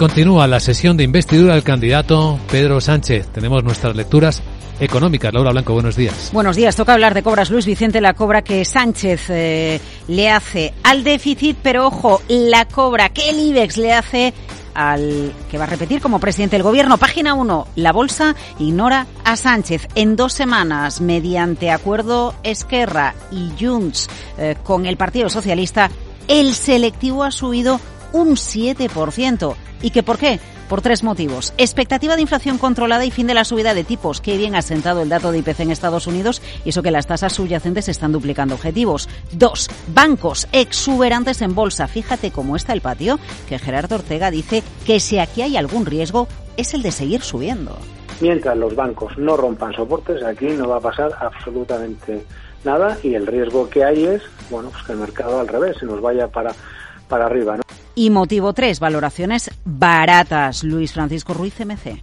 continúa la sesión de investidura del candidato Pedro Sánchez. Tenemos nuestras lecturas económicas. Laura Blanco, buenos días. Buenos días. Toca hablar de cobras. Luis Vicente, la cobra que Sánchez eh, le hace al déficit, pero ojo, la cobra que el IBEX le hace al que va a repetir como presidente del gobierno. Página 1. La bolsa ignora a Sánchez. En dos semanas, mediante acuerdo Esquerra y Junts eh, con el Partido Socialista, el selectivo ha subido un 7%. ¿Y qué por qué? Por tres motivos. Expectativa de inflación controlada y fin de la subida de tipos. Qué bien ha sentado el dato de IPC en Estados Unidos y eso que las tasas subyacentes están duplicando objetivos. Dos, bancos exuberantes en bolsa. Fíjate cómo está el patio, que Gerardo Ortega dice que si aquí hay algún riesgo es el de seguir subiendo. Mientras los bancos no rompan soportes, aquí no va a pasar absolutamente nada y el riesgo que hay es, bueno, pues que el mercado al revés se nos vaya para para arriba. ¿no? Y motivo 3, valoraciones baratas. Luis Francisco Ruiz, MC.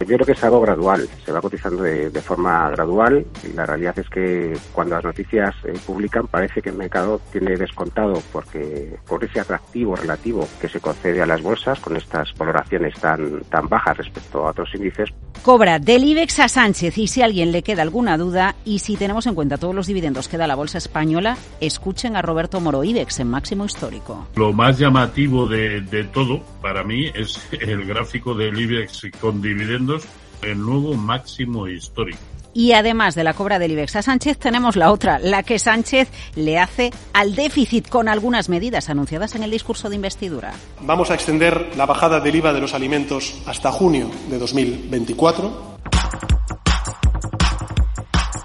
Yo creo que es algo gradual, se va cotizando de, forma gradual y la realidad es que cuando las noticias eh, publican parece que el mercado tiene descontado porque por ese atractivo relativo que se concede a las bolsas con estas valoraciones tan, tan bajas respecto a otros índices. Cobra del IBEX a Sánchez y si alguien le queda alguna duda y si tenemos en cuenta todos los dividendos que da la bolsa española, escuchen a Roberto Moro IBEX en máximo histórico. Lo más llamativo de, de todo para mí es el gráfico del IBEX con dividendos el nuevo máximo histórico. Y además de la cobra del IBEX a Sánchez, tenemos la otra, la que Sánchez le hace al déficit con algunas medidas anunciadas en el discurso de investidura. Vamos a extender la bajada del IVA de los alimentos hasta junio de 2024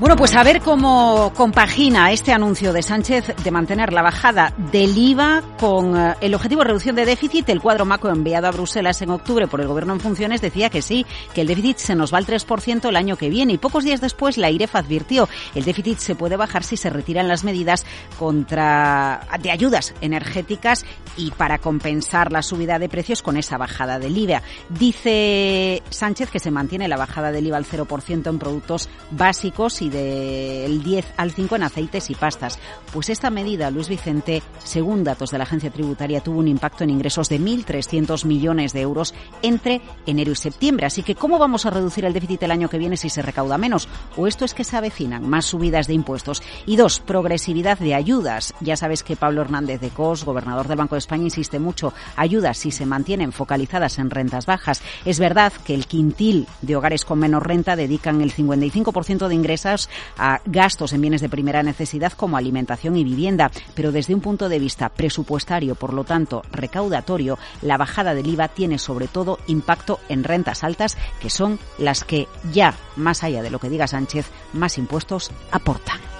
bueno, pues a ver cómo compagina este anuncio de Sánchez de mantener la bajada del IVA con eh, el objetivo de reducción de déficit. El cuadro macro enviado a Bruselas en octubre por el Gobierno en funciones decía que sí, que el déficit se nos va al 3% el año que viene. Y pocos días después la IREF advirtió el déficit se puede bajar si se retiran las medidas contra de ayudas energéticas y para compensar la subida de precios con esa bajada del IVA. Dice Sánchez que se mantiene la bajada del IVA al 0% en productos básicos y del 10 al 5 en aceites y pastas. Pues esta medida, Luis Vicente, según datos de la agencia tributaria, tuvo un impacto en ingresos de 1.300 millones de euros entre enero y septiembre. Así que, ¿cómo vamos a reducir el déficit el año que viene si se recauda menos? ¿O esto es que se avecinan más subidas de impuestos? Y dos, progresividad de ayudas. Ya sabes que Pablo Hernández de Cos, gobernador del Banco de España, insiste mucho. Ayudas si se mantienen focalizadas en rentas bajas. Es verdad que el quintil de hogares con menos renta dedican el 55% de a gastos en bienes de primera necesidad como alimentación y vivienda, pero desde un punto de vista presupuestario, por lo tanto recaudatorio, la bajada del IVA tiene sobre todo impacto en rentas altas, que son las que ya, más allá de lo que diga Sánchez, más impuestos aportan.